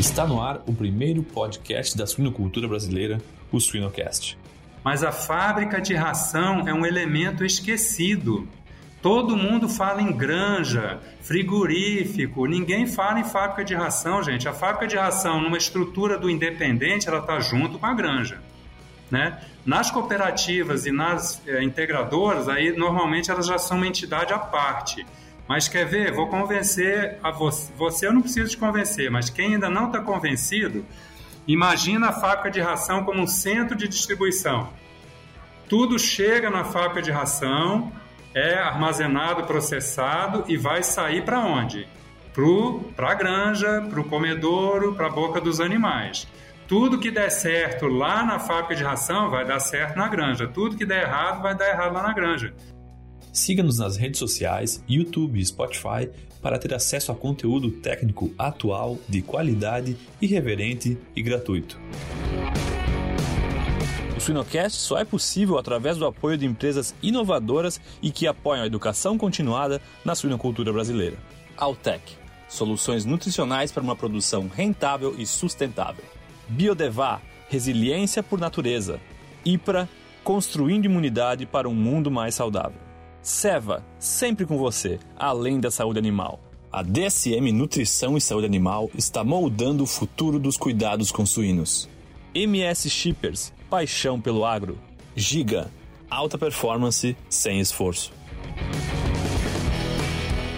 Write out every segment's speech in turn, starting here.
Está no ar o primeiro podcast da suinocultura brasileira, o Suinocast. Mas a fábrica de ração é um elemento esquecido. Todo mundo fala em granja, frigorífico, ninguém fala em fábrica de ração, gente. A fábrica de ração, numa estrutura do independente, ela está junto com a granja. Né? Nas cooperativas e nas é, integradoras, aí normalmente elas já são uma entidade à parte. Mas quer ver? Vou convencer a você. Você eu não preciso te convencer, mas quem ainda não está convencido, imagina a fábrica de ração como um centro de distribuição. Tudo chega na fábrica de ração, é armazenado, processado e vai sair para onde? Para a granja, para o comedouro, para a boca dos animais. Tudo que der certo lá na fábrica de ração vai dar certo na granja. Tudo que der errado vai dar errado lá na granja. Siga-nos nas redes sociais, YouTube e Spotify para ter acesso a conteúdo técnico atual, de qualidade, irreverente e gratuito. O Suinocast só é possível através do apoio de empresas inovadoras e que apoiam a educação continuada na suinocultura brasileira. Altec soluções nutricionais para uma produção rentável e sustentável. Biodevá, resiliência por natureza. IPRA, construindo imunidade para um mundo mais saudável. Seva, sempre com você, além da saúde animal. A DSM Nutrição e Saúde Animal está moldando o futuro dos cuidados com suínos. MS Shippers, paixão pelo agro. Giga, alta performance sem esforço.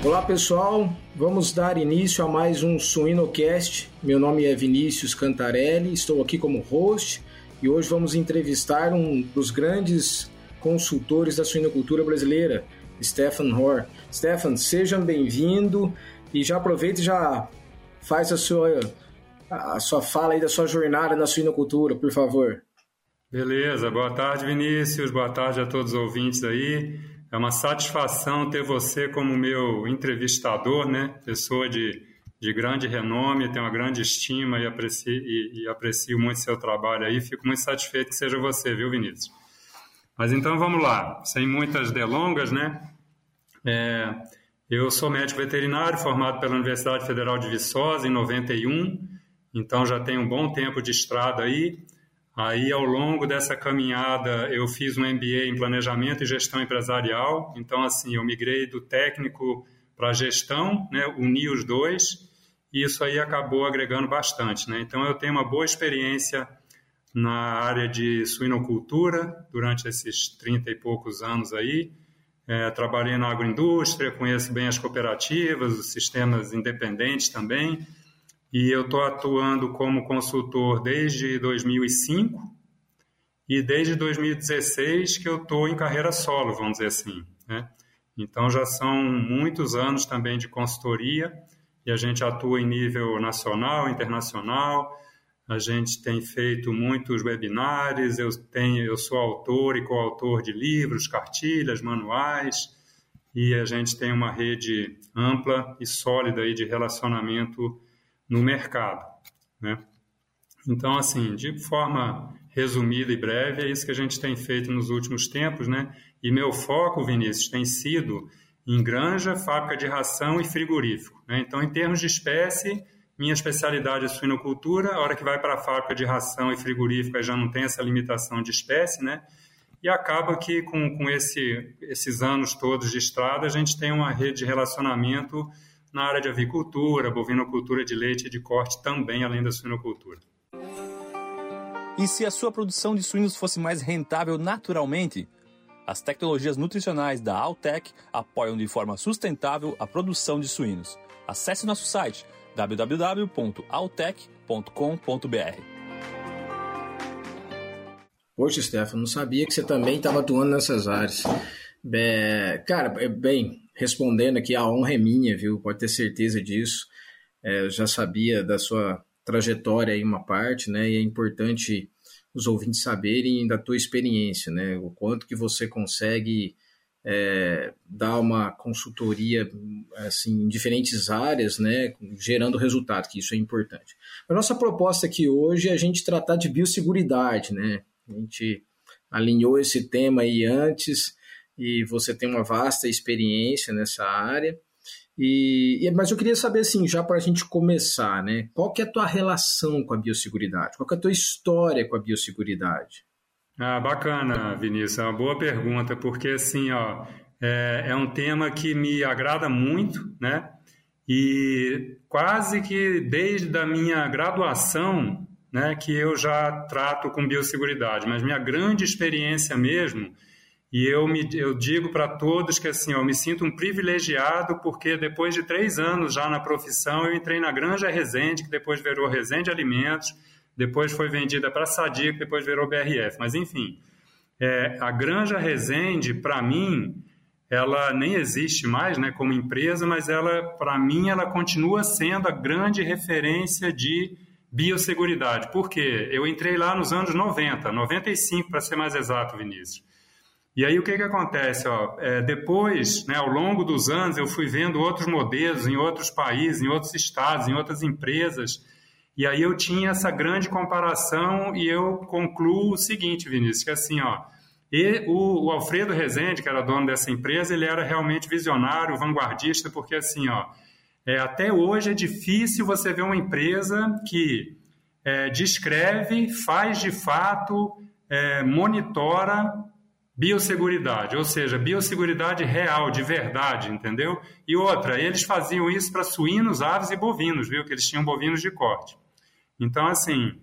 Olá pessoal, vamos dar início a mais um Suinocast. Meu nome é Vinícius Cantarelli, estou aqui como host e hoje vamos entrevistar um dos grandes consultores da suinocultura brasileira, Stefan Hor. Stefan, seja bem-vindo e já aproveita e já faz a sua, a sua fala aí da sua jornada na suinocultura, por favor. Beleza, boa tarde Vinícius, boa tarde a todos os ouvintes aí. É uma satisfação ter você como meu entrevistador, né? Pessoa de, de grande renome, tenho uma grande estima e aprecio, e, e aprecio muito seu trabalho aí. Fico muito satisfeito que seja você, viu, Vinícius? Mas então vamos lá, sem muitas delongas, né? É, eu sou médico veterinário formado pela Universidade Federal de Viçosa em 91, então já tenho um bom tempo de estrada aí. Aí, ao longo dessa caminhada, eu fiz um MBA em Planejamento e Gestão Empresarial. Então, assim, eu migrei do técnico para gestão, né, uni os dois, e isso aí acabou agregando bastante. Né? Então, eu tenho uma boa experiência na área de suinocultura durante esses 30 e poucos anos aí. É, trabalhei na agroindústria, conheço bem as cooperativas, os sistemas independentes também e eu estou atuando como consultor desde 2005 e desde 2016 que eu estou em carreira solo, vamos dizer assim. Né? Então já são muitos anos também de consultoria e a gente atua em nível nacional, internacional. A gente tem feito muitos webinários. Eu tenho, eu sou autor e coautor de livros, cartilhas, manuais e a gente tem uma rede ampla e sólida aí de relacionamento no mercado. Né? Então, assim, de forma resumida e breve, é isso que a gente tem feito nos últimos tempos, né? E meu foco, Vinícius, tem sido em granja, fábrica de ração e frigorífico. Né? Então, em termos de espécie, minha especialidade é suinocultura. A hora que vai para a fábrica de ração e frigorífico, já não tem essa limitação de espécie, né? E acaba que com, com esse, esses anos todos de estrada, a gente tem uma rede de relacionamento na área de avicultura, bovinocultura de leite e de corte também, além da suinocultura. E se a sua produção de suínos fosse mais rentável naturalmente? As tecnologias nutricionais da Altec apoiam de forma sustentável a produção de suínos. Acesse nosso site www.altec.com.br. Poxa, Stefano, não sabia que você também estava atuando nessas áreas. Cara, é, bem, respondendo aqui, a honra é minha, viu? Pode ter certeza disso. É, eu já sabia da sua trajetória em uma parte, né? E é importante os ouvintes saberem da tua experiência, né? O quanto que você consegue é, dar uma consultoria assim em diferentes áreas, né? Gerando resultado, que isso é importante. A nossa proposta aqui hoje é a gente tratar de biosseguridade, né? A gente alinhou esse tema aí antes e você tem uma vasta experiência nessa área. E, mas eu queria saber, assim, já para a gente começar, né? Qual que é a tua relação com a biosseguridade? Qual que é a tua história com a biosseguridade? Ah, bacana, Vinícius. É uma boa pergunta, porque, assim, ó, é, é um tema que me agrada muito, né? E quase que desde a minha graduação, né, que eu já trato com biosseguridade, mas minha grande experiência mesmo e eu, me, eu digo para todos que assim, eu me sinto um privilegiado porque depois de três anos já na profissão, eu entrei na Granja Resende, que depois virou Resende Alimentos, depois foi vendida para Sadia, que depois virou BRF. Mas enfim, é, a Granja Resende, para mim, ela nem existe mais né, como empresa, mas ela, para mim, ela continua sendo a grande referência de biosseguridade. Por quê? Eu entrei lá nos anos 90, 95 para ser mais exato, Vinícius. E aí o que, que acontece? Ó, é, depois, né, ao longo dos anos, eu fui vendo outros modelos em outros países, em outros estados, em outras empresas, e aí eu tinha essa grande comparação e eu concluo o seguinte, Vinícius, que assim, ó, e o, o, Alfredo Rezende, que era dono dessa empresa, ele era realmente visionário, vanguardista, porque assim, ó, é, até hoje é difícil você ver uma empresa que é, descreve, faz de fato, é, monitora biosseguridade, ou seja, biosseguridade real, de verdade, entendeu? E outra, eles faziam isso para suínos, aves e bovinos, viu? Que eles tinham bovinos de corte. Então, assim,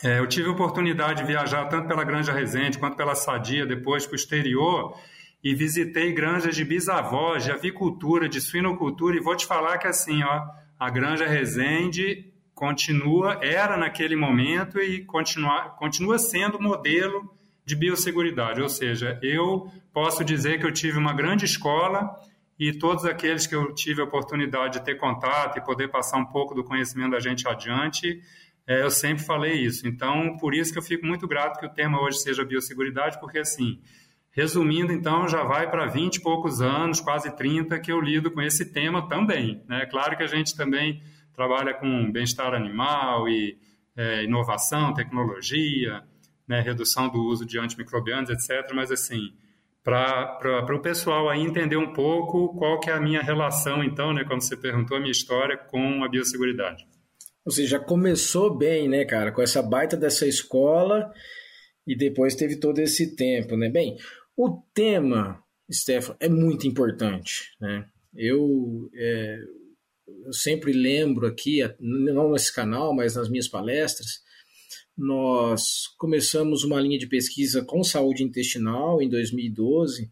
é, eu tive a oportunidade de viajar tanto pela Granja Resende quanto pela Sadia, depois para o exterior, e visitei granjas de bisavós, de avicultura, de suinocultura, e vou te falar que, assim, ó, a Granja Resende continua, era naquele momento e continua, continua sendo modelo de biosseguridade, ou seja, eu posso dizer que eu tive uma grande escola e todos aqueles que eu tive a oportunidade de ter contato e poder passar um pouco do conhecimento da gente adiante, é, eu sempre falei isso. Então, por isso que eu fico muito grato que o tema hoje seja biosseguridade, porque assim, resumindo, então, já vai para 20 e poucos anos, quase 30, que eu lido com esse tema também. Né? Claro que a gente também trabalha com bem-estar animal e é, inovação, tecnologia, né, redução do uso de antimicrobianos, etc. Mas, assim, para o pessoal aí entender um pouco qual que é a minha relação, então, né, quando você perguntou a minha história com a biosseguridade. Seja, já começou bem, né, cara, com essa baita dessa escola e depois teve todo esse tempo, né? Bem, o tema, Stefano, é muito importante, né? Eu, é, eu sempre lembro aqui, não nesse canal, mas nas minhas palestras, nós começamos uma linha de pesquisa com saúde intestinal em 2012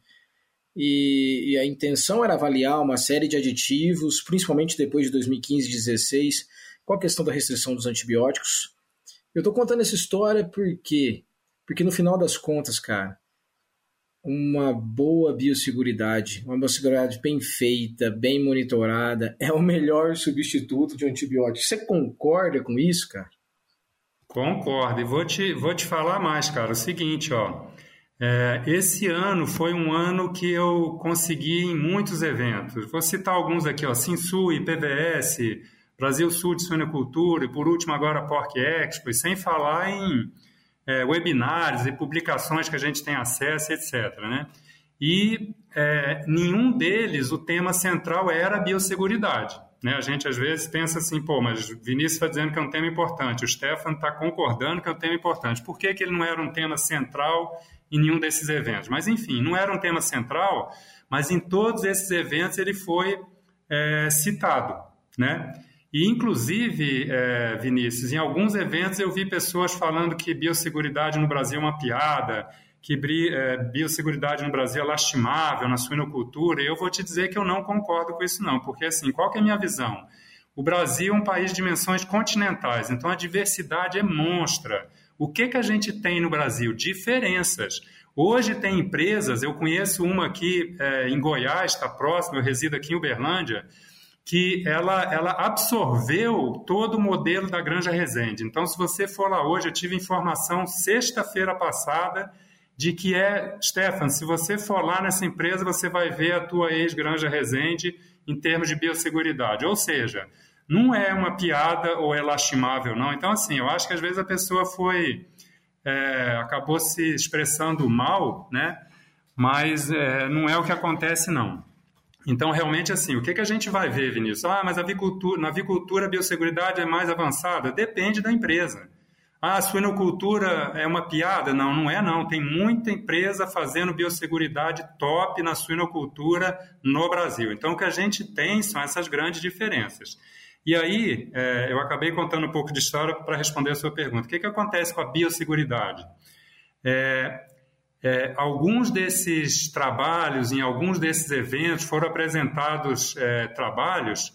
e, e, a intenção era avaliar uma série de aditivos, principalmente depois de 2015 e 2016, com a questão da restrição dos antibióticos. Eu estou contando essa história porque, porque no final das contas, cara, uma boa biosseguridade, uma biosseguridade bem feita, bem monitorada, é o melhor substituto de um antibiótico. Você concorda com isso, cara? Concordo. E vou te, vou te falar mais, cara. O seguinte, ó. É, esse ano foi um ano que eu consegui em muitos eventos. Vou citar alguns aqui, ó. Sinsu, IPVS, Brasil Sul de Suinocultura e, por último, agora a Porc Expo. E sem falar em é, webinários e publicações que a gente tem acesso, etc. Né? E é, nenhum deles, o tema central era a biosseguridade. Né? A gente às vezes pensa assim, pô, mas Vinícius está dizendo que é um tema importante, o Stefan está concordando que é um tema importante. Por que, que ele não era um tema central em nenhum desses eventos? Mas enfim, não era um tema central, mas em todos esses eventos ele foi é, citado, né? E, inclusive, é, Vinícius, em alguns eventos eu vi pessoas falando que biosseguridade no Brasil é uma piada, que é, biosseguridade no Brasil é lastimável na suinocultura, e eu vou te dizer que eu não concordo com isso não, porque assim, qual que é a minha visão? O Brasil é um país de dimensões continentais, então a diversidade é monstra. O que, que a gente tem no Brasil? Diferenças. Hoje tem empresas, eu conheço uma aqui é, em Goiás, está próximo, eu resido aqui em Uberlândia, que ela, ela absorveu todo o modelo da Granja Resende. Então, se você for lá hoje, eu tive informação sexta-feira passada de que é, Stefan, se você for lá nessa empresa, você vai ver a tua ex-Granja Resende em termos de biosseguridade. Ou seja, não é uma piada ou é lastimável, não. Então, assim, eu acho que às vezes a pessoa foi. É, acabou se expressando mal, né? Mas é, não é o que acontece, não. Então, realmente, assim, o que, que a gente vai ver, Vinícius? Ah, mas a avicultura, na avicultura a biosseguridade é mais avançada? Depende da empresa. Ah, a suinocultura é uma piada? Não, não é não. Tem muita empresa fazendo biosseguridade top na suinocultura no Brasil. Então, o que a gente tem são essas grandes diferenças. E aí, é, eu acabei contando um pouco de história para responder a sua pergunta. O que, que acontece com a biosseguridade? É, é, alguns desses trabalhos, em alguns desses eventos, foram apresentados é, trabalhos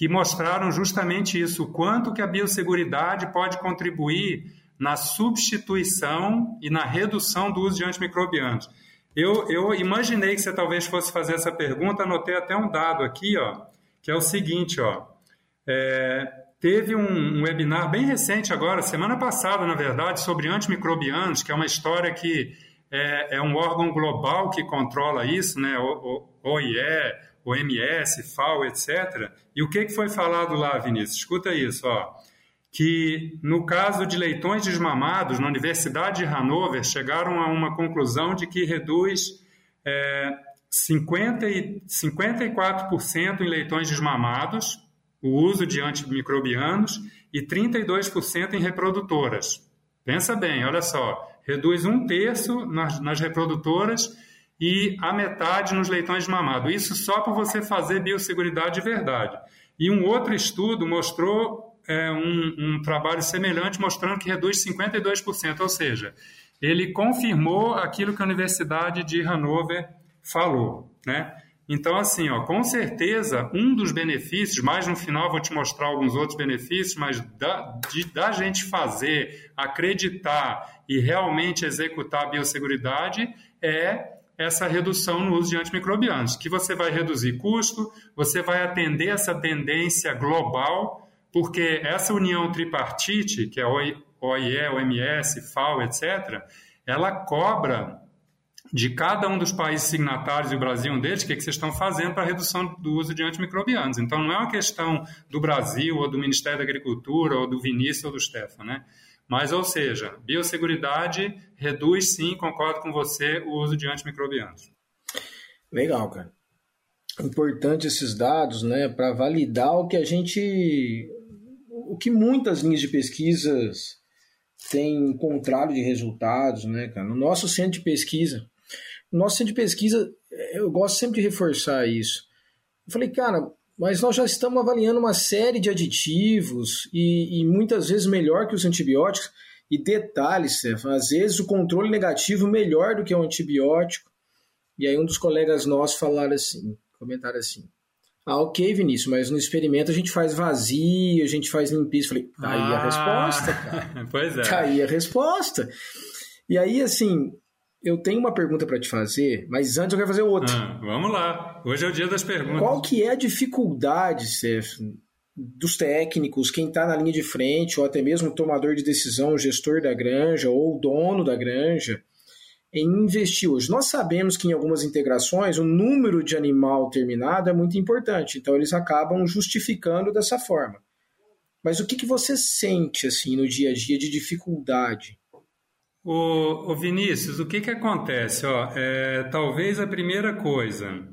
que mostraram justamente isso, o quanto que a biosseguridade pode contribuir na substituição e na redução do uso de antimicrobianos. Eu, eu imaginei que você talvez fosse fazer essa pergunta, anotei até um dado aqui, ó, que é o seguinte, ó, é, teve um, um, webinar bem recente agora, semana passada, na verdade, sobre antimicrobianos, que é uma história que é, é um órgão global que controla isso, né, o, o OIE, OMS, FAO, etc. E o que, que foi falado lá, Vinícius? Escuta isso, ó. Que no caso de leitões desmamados, na Universidade de Hanover, chegaram a uma conclusão de que reduz é, 50 e, 54% em leitões desmamados o uso de antimicrobianos e 32% em reprodutoras. Pensa bem, olha só, reduz um terço nas, nas reprodutoras e a metade nos leitões de mamado. Isso só para você fazer biosseguridade de verdade. E um outro estudo mostrou é, um, um trabalho semelhante mostrando que reduz 52%, ou seja, ele confirmou aquilo que a Universidade de Hanover falou, né? Então, assim, ó, com certeza, um dos benefícios, mais no final vou te mostrar alguns outros benefícios, mas da, de, da gente fazer, acreditar e realmente executar a biosseguridade é essa redução no uso de antimicrobianos, que você vai reduzir custo, você vai atender essa tendência global, porque essa união tripartite, que é OIE, OMS, FAO, etc., ela cobra de cada um dos países signatários, e o Brasil um deles, o que, é que vocês estão fazendo para a redução do uso de antimicrobianos. Então, não é uma questão do Brasil, ou do Ministério da Agricultura, ou do Vinícius, ou do Stefan, né? Mas, ou seja, biosseguridade reduz sim, concordo com você, o uso de antimicrobianos. Legal, cara. Importante esses dados, né, para validar o que a gente. o que muitas linhas de pesquisas têm encontrado de resultados, né, cara. No nosso centro de pesquisa, no nosso centro de pesquisa, eu gosto sempre de reforçar isso. Eu falei, cara, mas nós já estamos avaliando uma série de aditivos e, e muitas vezes melhor que os antibióticos. E detalhes, Stefan, às vezes o controle negativo melhor do que o antibiótico. E aí um dos colegas nossos falaram assim, comentaram assim, ah, ok, Vinícius, mas no experimento a gente faz vazio, a gente faz limpeza. Falei, tá aí a ah, resposta, cara. pois é. Tá aí a resposta. E aí, assim, eu tenho uma pergunta para te fazer, mas antes eu quero fazer outra. Ah, vamos lá. Hoje é o dia das perguntas. Qual que é a dificuldade, Seth, dos técnicos, quem está na linha de frente, ou até mesmo o tomador de decisão, o gestor da granja ou o dono da granja, em investir hoje? Nós sabemos que em algumas integrações o número de animal terminado é muito importante, então eles acabam justificando dessa forma. Mas o que, que você sente assim no dia a dia de dificuldade? O, o Vinícius, o que, que acontece? Ó, é, talvez a primeira coisa,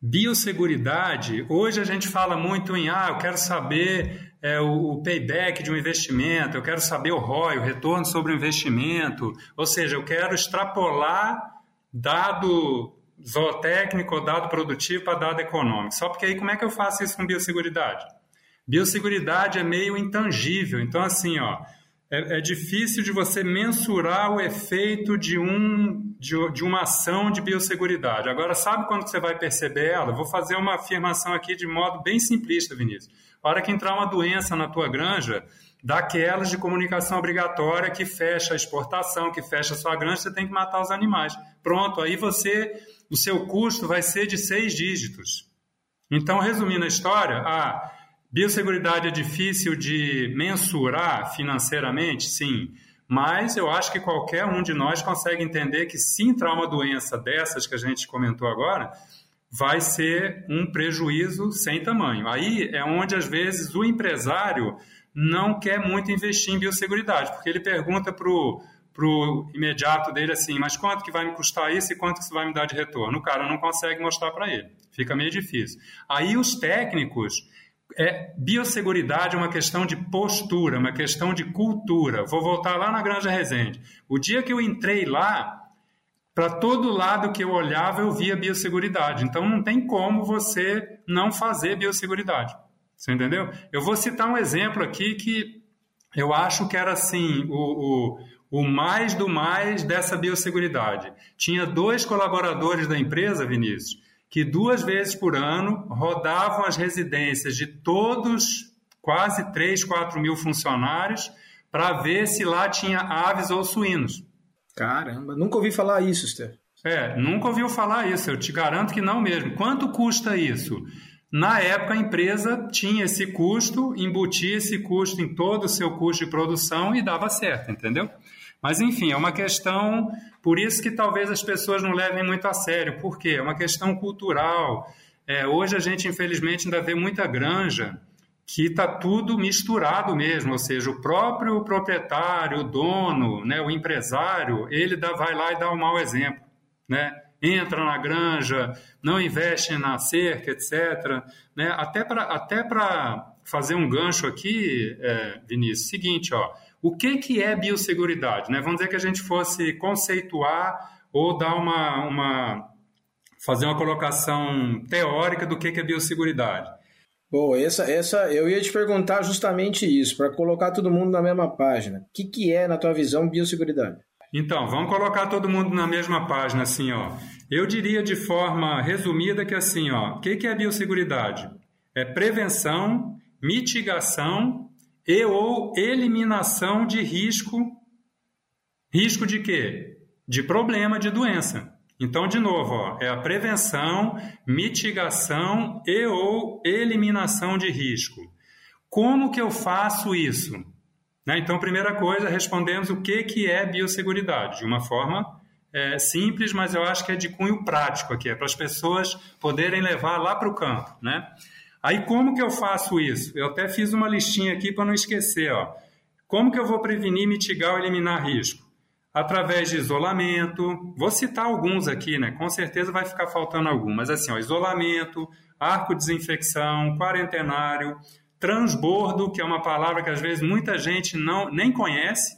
biosseguridade, hoje a gente fala muito em, ah, eu quero saber é, o, o, payback de um investimento, eu quero saber o ROI, o retorno sobre o investimento, ou seja, eu quero extrapolar dado zootécnico dado produtivo para dado econômico. Só porque aí como é que eu faço isso com biosseguridade? Biosseguridade é meio intangível, então assim, ó, é, é, difícil de você mensurar o efeito de, um, de, de, uma ação de biosseguridade. Agora, sabe quando você vai perceber ela? Vou fazer uma afirmação aqui de modo bem simplista, Vinícius. A hora que entrar uma doença na tua granja, daquelas de comunicação obrigatória que fecha a exportação, que fecha a sua granja, você tem que matar os animais. Pronto, aí você, o seu custo vai ser de seis dígitos. Então, resumindo a história, ah, Biosseguridade é difícil de mensurar financeiramente? Sim. Mas eu acho que qualquer um de nós consegue entender que se entrar uma doença dessas que a gente comentou agora, vai ser um prejuízo sem tamanho. Aí é onde, às vezes, o empresário não quer muito investir em biosseguridade, porque ele pergunta para o para o imediato dele assim, mas quanto que vai me custar isso e quanto que isso vai me dar de retorno? O cara não consegue mostrar para ele, fica meio difícil. Aí os técnicos, é, biosseguridade é uma questão de postura, uma questão de cultura. Vou voltar lá na Granja Resende. O dia que eu entrei lá, para todo lado que eu olhava, eu via biosseguridade. Então não tem como você não fazer biosseguridade. Você entendeu? Eu vou citar um exemplo aqui que eu acho que era assim, o, o, o mais do mais dessa biosseguridade. Tinha dois colaboradores da empresa, Vinícius, que duas vezes por ano rodavam as residências de todos, quase 3, 4 mil funcionários, para ver se lá tinha aves ou suínos. Caramba, nunca ouvi falar isso, Steph. É, nunca ouviu falar isso, eu te garanto que não mesmo. Quanto custa isso? Na época, a empresa tinha esse custo, embutia esse custo em todo o seu custo de produção e dava certo, entendeu? Mas, enfim, é uma questão, por isso que talvez as pessoas não levem muito a sério. Por quê? É uma questão cultural. É, hoje a gente, infelizmente, ainda vê muita granja que está tudo misturado mesmo, ou seja, o próprio proprietário, o dono, né, o empresário, ele dá, vai lá e dá um mau exemplo, né? Entra na granja, não investe na cerca, etc. Né? Até para até fazer um gancho aqui, é, Vinícius, seguinte, ó, o que, que é biosseguridade? Né? Vamos dizer que a gente fosse conceituar ou dar uma, uma fazer uma colocação teórica do que, que é biosseguridade. Bom, essa, essa eu ia te perguntar justamente isso, para colocar todo mundo na mesma página. O que, que é, na tua visão, biosseguridade? Então, vamos colocar todo mundo na mesma página, assim, ó. Eu diria de forma resumida que assim, ó, o que, que é biosseguridade? É prevenção, mitigação e ou eliminação de risco. Risco de quê? De problema, de doença. Então, de novo, ó, é a prevenção, mitigação e ou eliminação de risco. Como que eu faço isso? Né? Então, primeira coisa, respondemos o que, que é biosseguridade, de uma forma é, simples, mas eu acho que é de cunho prático aqui, é para as pessoas poderem levar lá para o campo. Né? Aí como que eu faço isso? Eu até fiz uma listinha aqui para não esquecer. Ó. Como que eu vou prevenir, mitigar ou eliminar risco? Através de isolamento, vou citar alguns aqui, né? Com certeza vai ficar faltando algum, mas assim, ó, isolamento, arco desinfecção, quarentenário, transbordo, que é uma palavra que às vezes muita gente não nem conhece,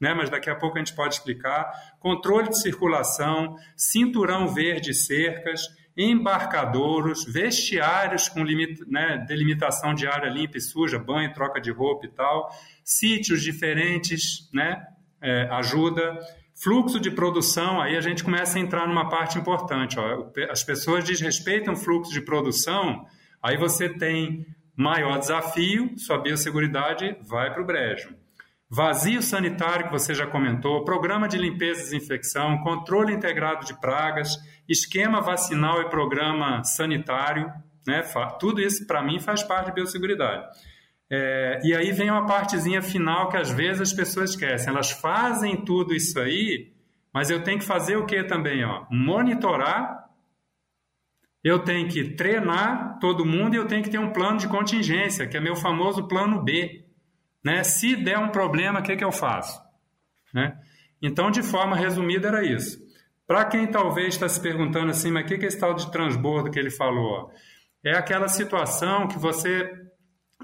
né? Mas daqui a pouco a gente pode explicar. Controle de circulação, cinturão verde cercas, embarcadouros, vestiários com limita, né, delimitação de área limpa e suja, banho, troca de roupa e tal, sítios diferentes, né, é, ajuda, fluxo de produção, aí a gente começa a entrar numa parte importante. Ó, as pessoas desrespeitam o fluxo de produção, aí você tem maior desafio, sua biosseguridade vai para o brejo. Vazio sanitário, que você já comentou, programa de limpeza e desinfecção, controle integrado de pragas, esquema vacinal e programa sanitário, né? tudo isso para mim faz parte de biosseguridade. É, e aí vem uma partezinha final que às vezes as pessoas esquecem. Elas fazem tudo isso aí, mas eu tenho que fazer o que também? Ó? Monitorar, eu tenho que treinar todo mundo e eu tenho que ter um plano de contingência, que é meu famoso plano B. Né? Se der um problema, o que, que eu faço? Né? Então, de forma resumida, era isso. Para quem talvez está se perguntando assim, mas o que, que é esse tal de transbordo que ele falou? É aquela situação que você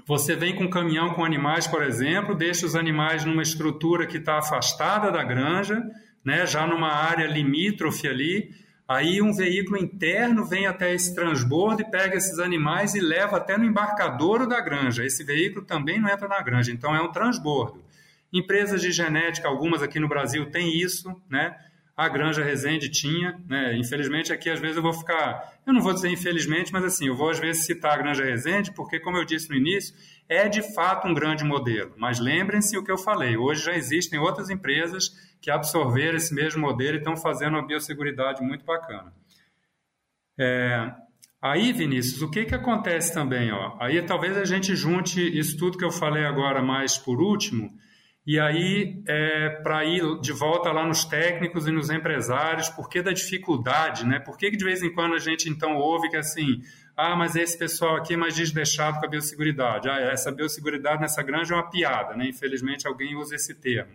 você vem com um caminhão com animais, por exemplo, deixa os animais numa estrutura que está afastada da granja, né, já numa área limítrofe ali. Aí um veículo interno vem até esse transbordo e pega esses animais e leva até no embarcadouro da granja. Esse veículo também não entra na granja, então é um transbordo. Empresas de genética, algumas aqui no Brasil têm isso, né? a Granja Resende tinha, né? Infelizmente aqui às vezes eu vou ficar, eu não vou dizer infelizmente, mas assim, eu vou às vezes citar a Granja Resende, porque como eu disse no início, é de fato um grande modelo. Mas lembrem-se o que eu falei, hoje já existem outras empresas que absorveram esse mesmo modelo e estão fazendo uma biosseguridade muito bacana. É, aí, Vinícius, o que, que acontece também? Ó? Aí talvez a gente junte isso tudo que eu falei agora mais por último, e aí, é, para ir de volta lá nos técnicos e nos empresários, por que da dificuldade, né? Por que, que de vez em quando a gente então ouve que assim, ah, mas esse pessoal aqui é mais desdeixado com a biosseguridade. Ah, essa biosseguridade nessa granja é uma piada, né? Infelizmente alguém usa esse termo.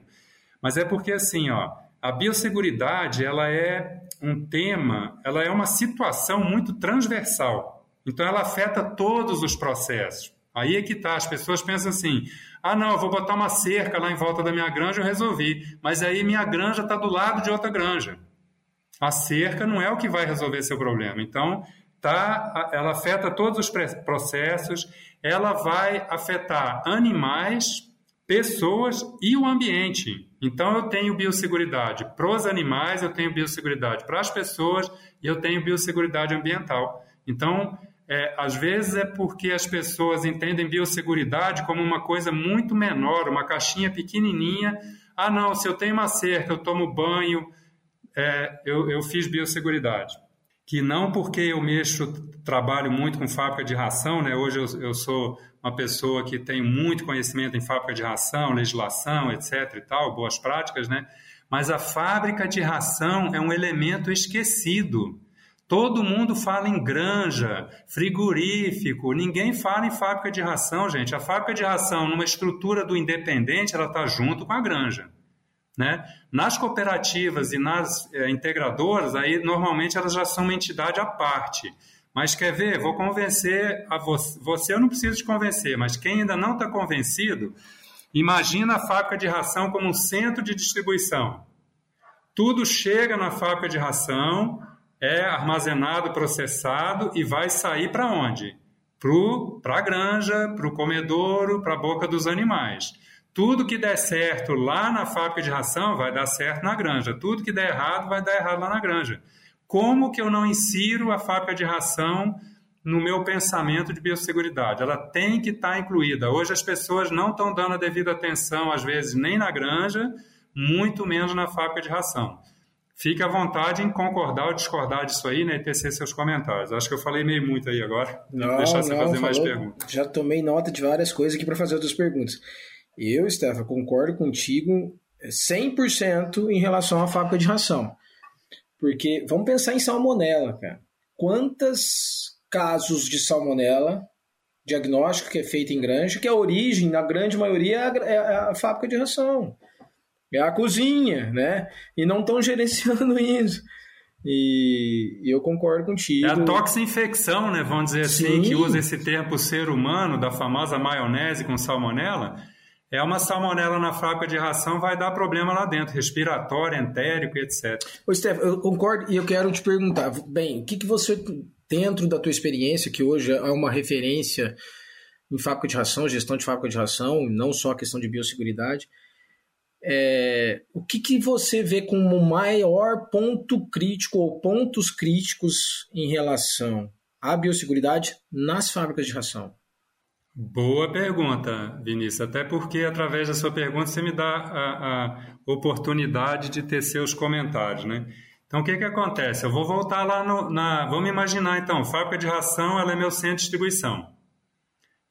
Mas é porque assim, ó, a biosseguridade ela é um tema, ela é uma situação muito transversal. Então ela afeta todos os processos. Aí é que tá, as pessoas pensam assim: "Ah, não, eu vou botar uma cerca lá em volta da minha granja, eu resolvi". Mas aí minha granja está do lado de outra granja. A cerca não é o que vai resolver seu problema. Então, tá, ela afeta todos os processos, ela vai afetar animais, pessoas e o ambiente. Então eu tenho biosseguridade para os animais, eu tenho biosseguridade para as pessoas e eu tenho biosseguridade ambiental. Então, é, às vezes é porque as pessoas entendem biosseguridade como uma coisa muito menor, uma caixinha pequenininha. Ah, não, se eu tenho uma cerca, eu tomo banho, é, eu, eu fiz biosseguridade. Que não porque eu mexo, trabalho muito com fábrica de ração, né? hoje eu, eu sou uma pessoa que tem muito conhecimento em fábrica de ração, legislação, etc. e tal, boas práticas, né? Mas a fábrica de ração é um elemento esquecido. Todo mundo fala em granja, frigorífico, ninguém fala em fábrica de ração, gente. A fábrica de ração, numa estrutura do independente, ela está junto com a granja. Né? Nas cooperativas e nas é, integradoras, aí normalmente elas já são uma entidade à parte. Mas quer ver? Vou convencer a você. Você eu não preciso te convencer, mas quem ainda não está convencido, imagina a fábrica de ração como um centro de distribuição. Tudo chega na fábrica de ração, é armazenado, processado e vai sair para onde? Para a granja, para o comedouro, para a boca dos animais. Tudo que der certo lá na fábrica de ração vai dar certo na granja. Tudo que der errado vai dar errado lá na granja. Como que eu não insiro a fábrica de ração no meu pensamento de biosseguridade? Ela tem que estar tá incluída. Hoje as pessoas não estão dando a devida atenção, às vezes, nem na granja, muito menos na fábrica de ração. Fique à vontade em concordar ou discordar disso aí, né, e tecer seus comentários. Acho que eu falei meio muito aí agora. Não, deixar você não, fazer falou, mais perguntas. Já tomei nota de várias coisas aqui para fazer outras perguntas. Eu, Stefan, concordo contigo 100% em relação à fábrica de ração. Porque vamos pensar em salmonela, cara. Quantos casos de salmonela, diagnóstico que é feito em granja, que a origem, na grande maioria, é a, é fábrica de ração. É a cozinha, né? E não estão gerenciando isso. E, eu concordo contigo. É a toxinfecção, né? Vamos dizer assim, Sim. que usa esse termo ser humano, da famosa maionese com salmonela é uma salmonela na fábrica de ração, vai dar problema lá dentro, respiratório, entérico, etc. Ô, Steph, eu concordo e eu quero te perguntar, bem, o que, que você, dentro da tua experiência, que hoje é uma referência em fábrica de ração, gestão de fábrica de ração, não só a questão de biosseguridade, é, o que, que você vê como o maior ponto crítico ou pontos críticos em relação à biosseguridade nas fábricas de ração? Boa pergunta, Vinícius. Até porque, através da sua pergunta, você me dá a, a oportunidade de ter seus comentários, né? Então, o que, que acontece? Eu vou voltar lá no, na... Vamos imaginar, então, fábrica de ração, ela é meu centro de distribuição.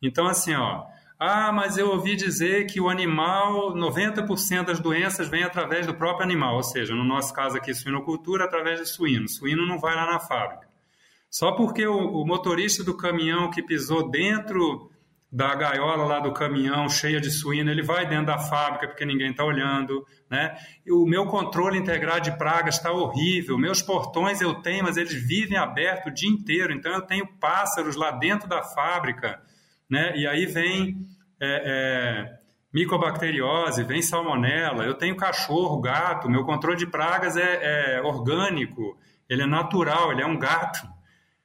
Então, assim, ó... Ah, mas eu ouvi dizer que o animal, 90% das doenças vem através do próprio animal, ou seja, no nosso caso aqui, suinocultura, através de suíno. Suíno não vai lá na fábrica. Só porque o, o motorista do caminhão que pisou dentro da gaiola lá do caminhão cheia de suíno, ele vai dentro da fábrica porque ninguém está olhando, né? O meu controle integrado de pragas está horrível, meus portões eu tenho, mas eles vivem abertos o dia inteiro, então eu tenho pássaros lá dentro da fábrica, né? E aí vem é, é, micobacteriose, vem salmonela, eu tenho cachorro, gato, meu controle de pragas é, é orgânico, ele é natural, ele é um gato.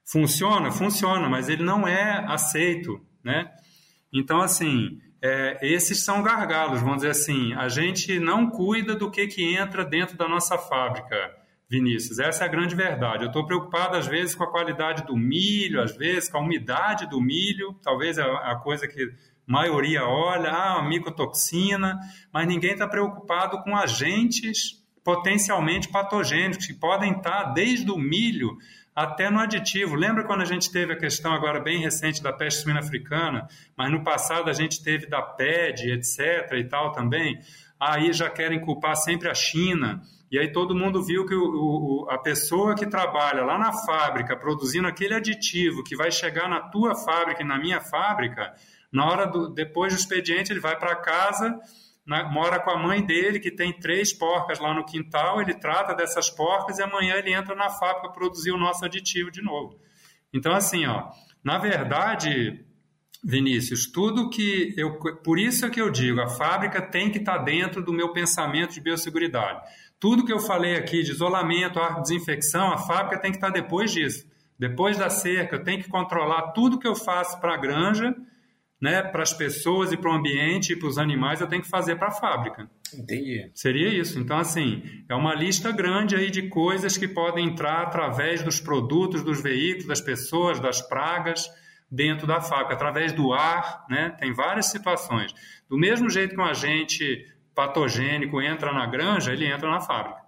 Funciona? Funciona, mas ele não é aceito, né? Então, assim, é, esses são gargalos, vamos dizer assim. A gente não cuida do que, que entra dentro da nossa fábrica, Vinícius. Essa é a grande verdade. Eu estou preocupado, às vezes, com a qualidade do milho, às vezes com a umidade do milho, talvez é a coisa que a maioria olha, ah, micotoxina, mas ninguém está preocupado com agentes potencialmente patogênicos que podem estar desde o milho até no aditivo. Lembra quando a gente teve a questão agora bem recente da peste suína africana, mas no passado a gente teve da PED, etc. e tal também? Aí já querem culpar sempre a China. E aí todo mundo viu que o, o, a pessoa que trabalha lá na fábrica produzindo aquele aditivo que vai chegar na tua fábrica e na minha fábrica, na hora do depois do expediente ele vai para casa na, mora com a mãe dele, que tem três porcas lá no quintal, ele trata dessas porcas e amanhã ele entra na fábrica produzir o nosso aditivo de novo. Então, assim, ó, na verdade, Vinícius, tudo que eu. Por isso é que eu digo, a fábrica tem que estar dentro do meu pensamento de biosseguridade. Tudo que eu falei aqui de isolamento, ar desinfecção, a fábrica tem que estar depois disso. Depois da cerca, eu tenho que controlar tudo que eu faço para a granja né, para as pessoas e para o ambiente e para os animais, eu tenho que fazer para a fábrica. Entendi. Seria isso. Então, assim, é uma lista grande aí de coisas que podem entrar através dos produtos, dos veículos, das pessoas, das pragas dentro da fábrica, através do ar, né? Tem várias situações. Do mesmo jeito que um agente patogênico entra na granja, ele entra na fábrica.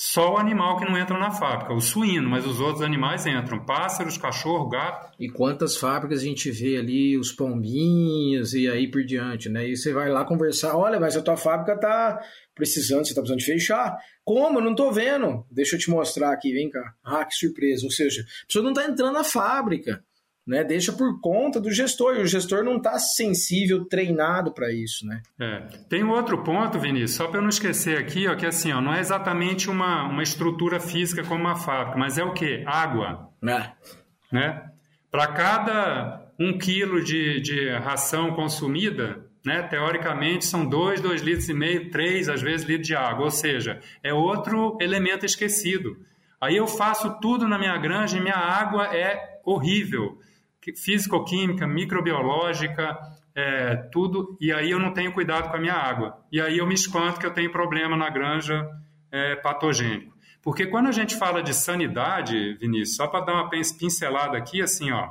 Só o animal que não entra na fábrica, o suíno, mas os outros animais entram. Pássaros, cachorro, gato. E quantas fábricas a gente vê ali, os pombinhos e aí por diante, né? E você vai lá conversar, olha, mas a tua fábrica tá precisando, você tá precisando de fechar. Como? Eu não tô vendo. Deixa eu te mostrar aqui, vem cá. Ah, que surpresa. Ou seja, a pessoa não tá entrando na fábrica né, deixa por conta do gestor, e o gestor não está sensível, treinado para isso. Né? É. Tem outro ponto, Vinícius, só para eu não esquecer aqui, ó, que assim, ó, não é exatamente uma, uma estrutura física como uma fábrica, mas é o quê? Água. É. Né? Para cada um quilo de, de ração consumida, né, teoricamente são dois, dois litros e meio, três, às vezes, litros de água, ou seja, é outro elemento esquecido. Aí eu faço tudo na minha granja e minha água é horrível físico-química, microbiológica, é, tudo, e aí eu não tenho cuidado com a minha água. E aí eu me espanto que eu tenho problema na granja é, patogênico. Porque quando a gente fala de sanidade, Vinícius, só para dar uma pincelada aqui, assim, ó,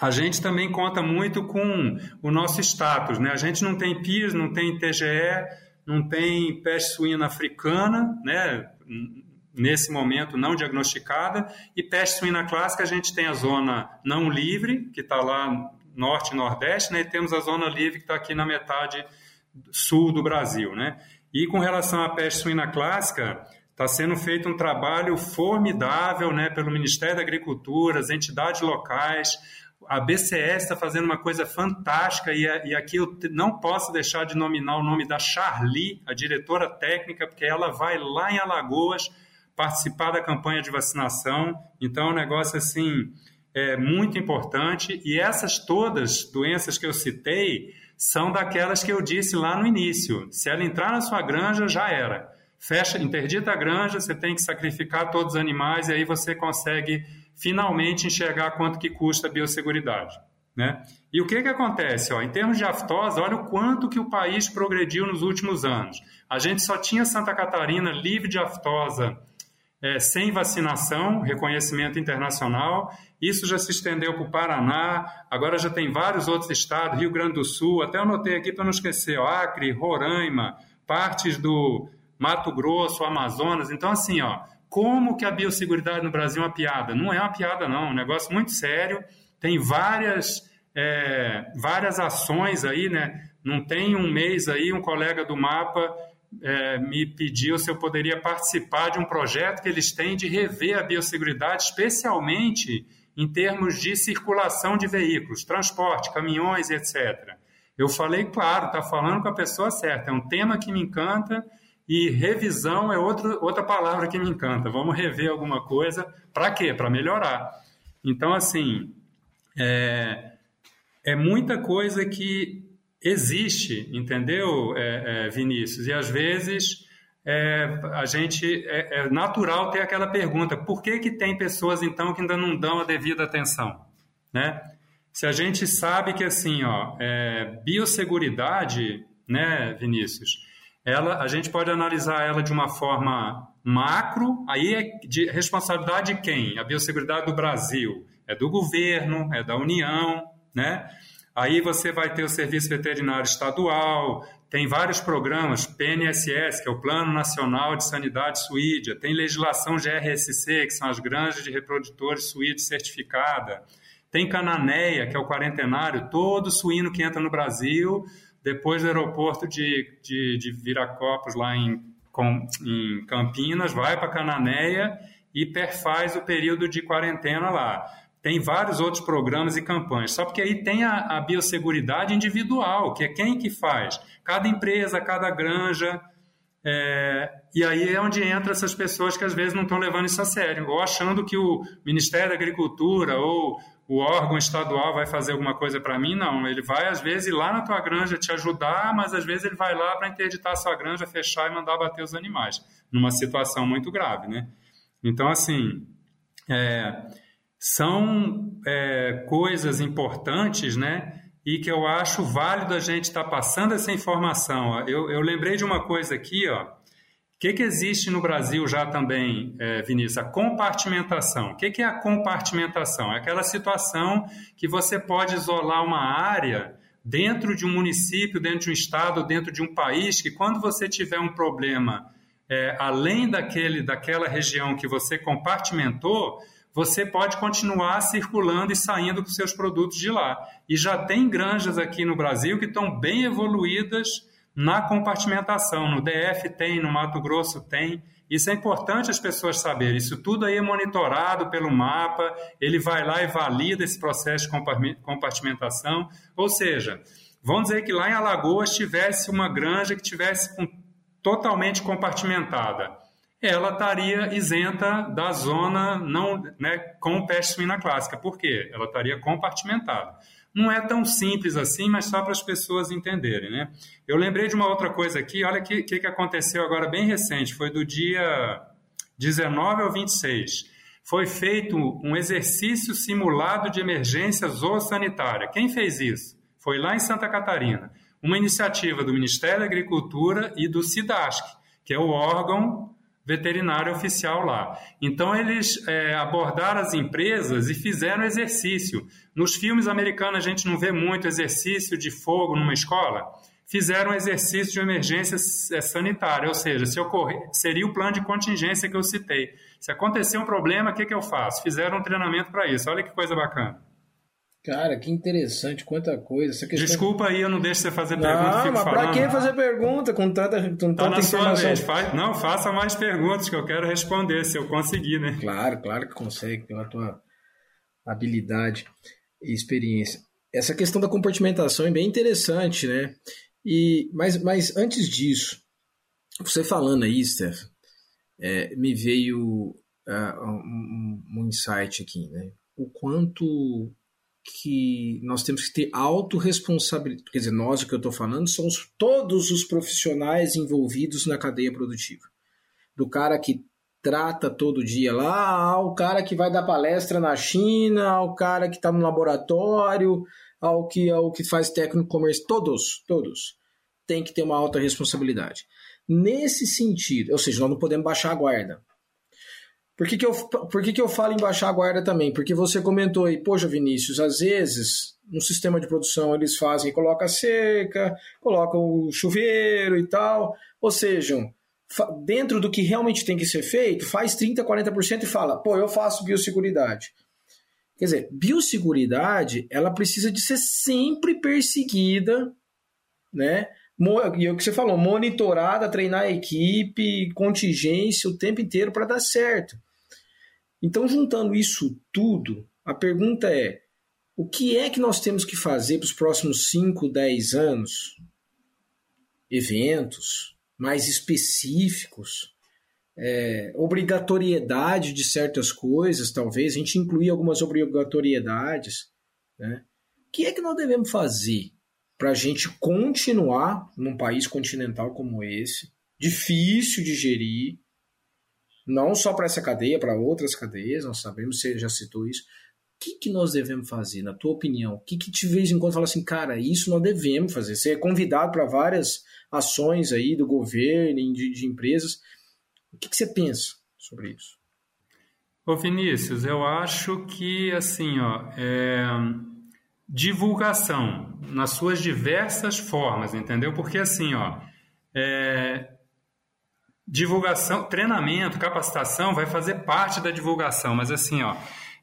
a gente também conta muito com o nosso status, né? A gente não tem PIS, não tem TGE, não tem peste suína africana, né? Nesse momento não diagnosticada, e peste suína clássica a gente tem a zona não livre, que está lá norte e nordeste, né, e temos a zona livre que está aqui na metade sul do Brasil. Né? E com relação à peste suína clássica, está sendo feito um trabalho formidável né, pelo Ministério da Agricultura, as entidades locais, a BCS está fazendo uma coisa fantástica e, e, aqui eu não posso deixar de nominar o nome da Charlie, a diretora técnica, porque ela vai lá em Alagoas participar da campanha de vacinação. Então, é um negócio assim é muito importante. E essas todas doenças que eu citei são daquelas que eu disse lá no início. Se ela entrar na sua granja, já era. Fecha, interdita a granja, você tem que sacrificar todos os animais e aí você consegue finalmente enxergar quanto que custa a biosseguridade. Né? E o que, que acontece? Ó, em termos de aftosa, olha o quanto que o país progrediu nos últimos anos. A gente só tinha Santa Catarina livre de aftosa é, sem vacinação, reconhecimento internacional. Isso já se estendeu para o Paraná, agora já tem vários outros estados, Rio Grande do Sul, até anotei aqui para não esquecer, ó, Acre, Roraima, partes do Mato Grosso, Amazonas. Então, assim, ó, como que a biosseguridade no Brasil é uma piada? Não é uma piada, não, é um negócio muito sério. Tem várias, é, várias ações aí, né? Não tem um mês aí, um colega do MAPA é, me pediu se eu poderia participar de um projeto que eles têm de rever a biosseguridade, especialmente em termos de circulação de veículos, transporte, caminhões, etc. Eu falei, claro, está falando com a pessoa certa, é um tema que me encanta e revisão é outro, outra palavra que me encanta. Vamos rever alguma coisa, para quê? Para melhorar. Então, assim, é, é muita coisa que existe, entendeu, é, é, Vinícius? E às vezes é, a gente é, é, natural ter aquela pergunta: por que que tem pessoas então que ainda não dão a devida atenção, né? Se a gente sabe que assim, ó, é, biosseguridade, né, Vinícius? Ela, a gente pode analisar ela de uma forma macro, aí é de responsabilidade de quem? A biosseguridade do Brasil, é do governo, é da União, né? Aí você vai ter o Serviço Veterinário Estadual, tem vários programas, PNSS, que é o Plano Nacional de Sanidade Suídia, tem legislação GRSC, que são as granjas de reprodutores suídos certificada, tem Cananeia, que é o quarentenário, todo suíno que entra no Brasil, depois do aeroporto de, de, de Viracopos, lá em, com, em Campinas, vai para Cananeia e perfaz o período de quarentena lá. Tem vários outros programas e campanhas. Só porque aí tem a, a biosseguridade individual, que é quem que faz. Cada empresa, cada granja. É, e aí é onde entra essas pessoas que às vezes não estão levando isso a sério, ou achando que o Ministério da Agricultura ou o órgão estadual vai fazer alguma coisa para mim. Não, ele vai às vezes ir lá na tua granja te ajudar, mas às vezes ele vai lá para interditar a sua granja, fechar e mandar bater os animais, numa situação muito grave, né? Então, assim, é, são é, coisas importantes, né? E que eu acho válido a gente estar tá passando essa informação. Eu, eu, lembrei de uma coisa aqui, ó. O que, que existe no Brasil já também, é, Vinícius? A compartimentação. O que, que é a compartimentação? É aquela situação que você pode isolar uma área dentro de um município, dentro de um estado, dentro de um país, que quando você tiver um problema é, além daquele, daquela região que você compartimentou, você pode continuar circulando e saindo com seus produtos de lá. E já tem granjas aqui no Brasil que estão bem evoluídas na compartimentação. No DF tem, no Mato Grosso tem. Isso é importante as pessoas saberem. Isso tudo aí é monitorado pelo mapa, ele vai lá e valida esse processo de compartimentação. Ou seja, vamos dizer que lá em Alagoas tivesse uma granja que tivesse totalmente compartimentada ela estaria isenta da zona não, né, com peste suína clássica. Por quê? Ela estaria compartimentada. Não é tão simples assim, mas só para as pessoas entenderem. Né? Eu lembrei de uma outra coisa aqui, olha o que, que, aconteceu agora bem recente, foi do dia 19 ao 26. Foi feito um exercício simulado de emergência zoossanitária. Quem fez isso? Foi lá em Santa Catarina. Uma iniciativa do Ministério da Agricultura e do SIDASC, que é o órgão veterinário oficial lá. Então, eles é, abordaram as empresas e fizeram exercício. Nos filmes americanos, a gente não vê muito exercício de fogo numa escola. Fizeram exercício de emergência é, sanitária, ou seja, se ocorrer, seria o plano de contingência que eu citei. Se acontecer um problema, o que, que eu faço? Fizeram um treinamento para isso. Olha que coisa bacana. Cara, que interessante, quanta coisa. Essa questão... Desculpa aí, eu não deixo você fazer pergunta. Não, mas pra que fazer pergunta com tanta, com tanta tá na informação? Sua vez. Faz... Não, faça mais perguntas que eu quero responder, se eu conseguir, né? Claro, claro que consegue, pela tua habilidade e experiência. Essa questão da compartimentação é bem interessante, né? E, mas, mas antes disso, você falando aí, Steph, é, me veio uh, um, um insight aqui, né? O quanto que nós temos que ter autorresponsabilidade. Quer dizer, nós, o que eu estou falando, são os, todos os profissionais envolvidos na cadeia produtiva. Do cara que trata todo dia lá, ao cara que vai dar palestra na China, ao cara que está no laboratório, ao que, ao que faz técnico comércio, todos, todos têm que ter uma alta responsabilidade. Nesse sentido, ou seja, nós não podemos baixar a guarda. Por que, que, eu, por que, que eu falo em baixar a guarda também? Porque você comentou aí, poxa, Vinícius, às vezes no sistema de produção eles fazem, coloca seca, colocam o chuveiro e tal. Ou seja, dentro do que realmente tem que ser feito, faz 30%, 40% e fala, pô, eu faço biosseguridade. Quer dizer, biosseguridade, ela precisa de ser sempre perseguida, né? E é o que você falou, monitorada, treinar a equipe, contingência o tempo inteiro para dar certo. Então, juntando isso tudo, a pergunta é: o que é que nós temos que fazer para os próximos 5, 10 anos? Eventos mais específicos, é, obrigatoriedade de certas coisas, talvez, a gente incluir algumas obrigatoriedades. Né? O que é que nós devemos fazer para a gente continuar num país continental como esse, difícil de gerir, não só para essa cadeia, para outras cadeias, nós sabemos, você já citou isso. O que, que nós devemos fazer, na tua opinião? O que, que de vez em quando fala assim, cara, isso nós devemos fazer? Você é convidado para várias ações aí do governo, de, de empresas. O que, que você pensa sobre isso? Ô Vinícius, eu acho que assim, ó, é... divulgação nas suas diversas formas, entendeu? Porque assim, ó, é divulgação, treinamento, capacitação vai fazer parte da divulgação, mas assim, ó,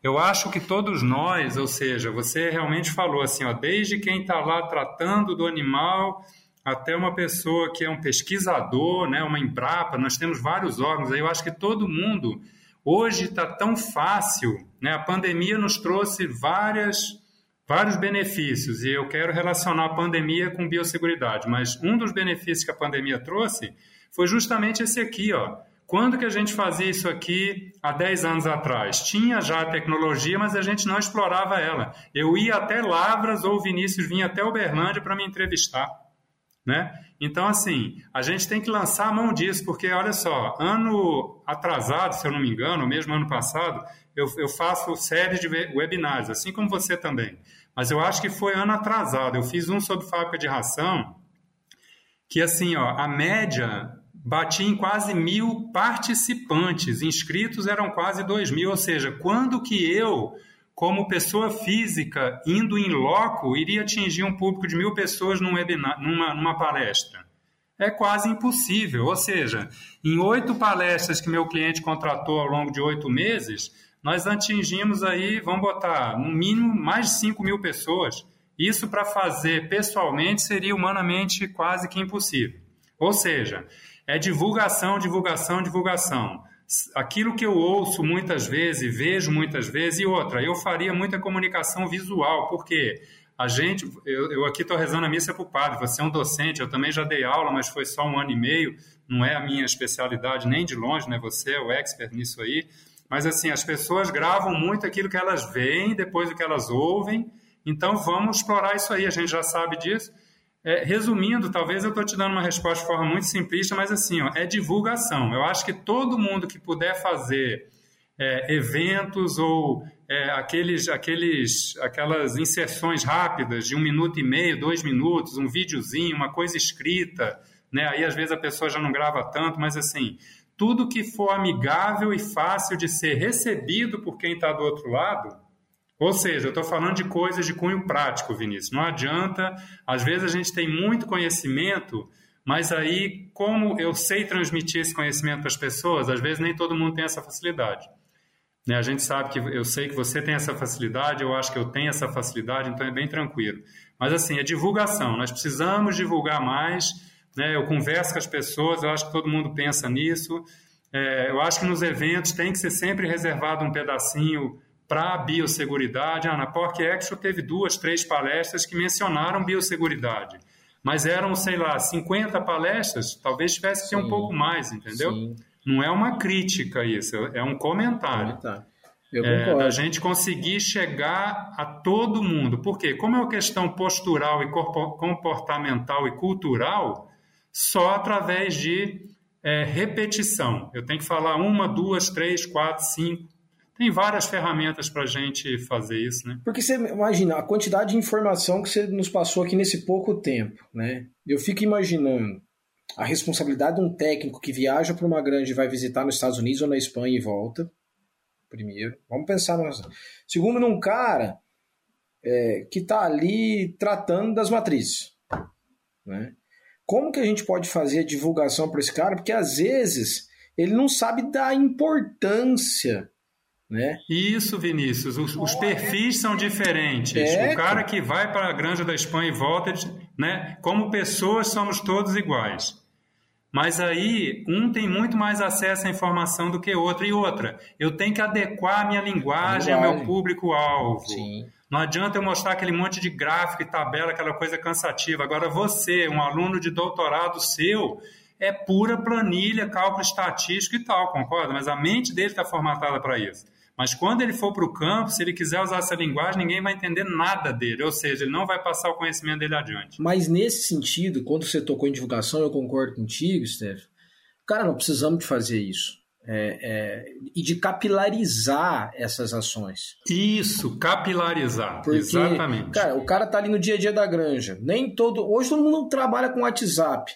eu acho que todos nós, ou seja, você realmente falou assim, ó, desde quem está lá tratando do animal até uma pessoa que é um pesquisador, né, uma Embrapa, nós temos vários órgãos aí, eu acho que todo mundo, Hoje está tão fácil, né? A pandemia nos trouxe várias, vários benefícios e eu quero relacionar a pandemia com biosseguridade, mas um dos benefícios que a pandemia trouxe foi justamente esse aqui, ó. Quando que a gente fazia isso aqui há 10 anos atrás? Tinha já a tecnologia, mas a gente não explorava ela. Eu ia até Lavras ou o Vinícius vinha até Uberlândia para me entrevistar. Né? Então, assim, a gente tem que lançar a mão disso, porque, olha só, ano atrasado, se eu não me engano, mesmo ano passado, eu, eu faço séries de webinários, assim como você também. Mas eu acho que foi ano atrasado. Eu fiz um sobre fábrica de ração, que, assim, ó, a média batia em quase mil participantes, inscritos eram quase dois mil, ou seja, quando que eu como pessoa física, indo em loco, iria atingir um público de mil pessoas num webinar, numa, numa palestra? É quase impossível. Ou seja, em oito palestras que meu cliente contratou ao longo de oito meses, nós atingimos aí, vamos botar, no mínimo mais de 5 mil pessoas. Isso para fazer pessoalmente seria humanamente quase que impossível. Ou seja, é divulgação, divulgação, divulgação aquilo que eu ouço muitas vezes, vejo muitas vezes, e outra, eu faria muita comunicação visual, porque a gente, eu, eu aqui estou rezando a missa para o padre, você é um docente, eu também já dei aula, mas foi só um ano e meio, não é a minha especialidade nem de longe, né? Você é o expert nisso aí. Mas assim, as pessoas gravam muito aquilo que elas veem, depois do que elas ouvem. Então vamos explorar isso aí, a gente já sabe disso. É, resumindo, talvez eu estou te dando uma resposta de forma muito simplista, mas assim, ó, é divulgação. Eu acho que todo mundo que puder fazer é, eventos ou é, aqueles, aqueles, aquelas inserções rápidas de um minuto e meio, dois minutos, um videozinho, uma coisa escrita, né? Aí às vezes a pessoa já não grava tanto, mas assim, tudo que for amigável e fácil de ser recebido por quem está do outro lado, ou seja, eu estou falando de coisas de cunho prático, Vinícius. Não adianta, às vezes a gente tem muito conhecimento, mas aí, como eu sei transmitir esse conhecimento para as pessoas, às vezes nem todo mundo tem essa facilidade. Né? A gente sabe que eu sei que você tem essa facilidade, eu acho que eu tenho essa facilidade, então é bem tranquilo. Mas assim, é divulgação. Nós precisamos divulgar mais. Né? Eu converso com as pessoas, eu acho que todo mundo pensa nisso. É, eu acho que nos eventos tem que ser sempre reservado um pedacinho para a biosseguridade. Ah, na PORC Expo teve duas, três palestras que mencionaram biosseguridade. Mas eram, sei lá, 50 palestras, talvez tivesse que ser um pouco mais, entendeu? Sim. Não é uma crítica isso, é um comentário. Ah, tá. É, da gente conseguir chegar a todo mundo. Porque, como é uma questão postural e comportamental e cultural, só através de é, repetição. Eu tenho que falar uma, duas, três, quatro, cinco, tem várias ferramentas para a gente fazer isso, né? Porque você imagina a quantidade de informação que você nos passou aqui nesse pouco tempo, né? Eu fico imaginando a responsabilidade de um técnico que viaja para uma grande e vai visitar nos Estados Unidos ou na Espanha e volta. Primeiro, vamos pensar nessa. Segundo, num cara é, que está ali tratando das matrizes, né? Como que a gente pode fazer a divulgação para esse cara? Porque às vezes ele não sabe da importância né? Isso, Vinícius. Os, os perfis são diferentes. É, o cara que vai para a Granja da Espanha e volta, né? Como pessoas somos todos iguais. Mas aí um tem muito mais acesso à informação do que outro. E outra, eu tenho que adequar a minha linguagem, linguagem. ao meu público-alvo. Não adianta eu mostrar aquele monte de gráfico e tabela, aquela coisa cansativa. Agora você, um aluno de doutorado seu, é pura planilha, cálculo estatístico e tal, concorda? Mas a mente dele está formatada para isso. Mas quando ele for para o campo, se ele quiser usar essa linguagem, ninguém vai entender nada dele, ou seja, ele não vai passar o conhecimento dele adiante. Mas nesse sentido, quando você tocou em divulgação, eu concordo contigo, Steph. Cara, não precisamos de fazer isso. É, é, e de capilarizar essas ações. Isso, capilarizar, Porque, exatamente. Cara, o cara tá ali no dia a dia da granja. Nem todo. Hoje todo mundo trabalha com WhatsApp.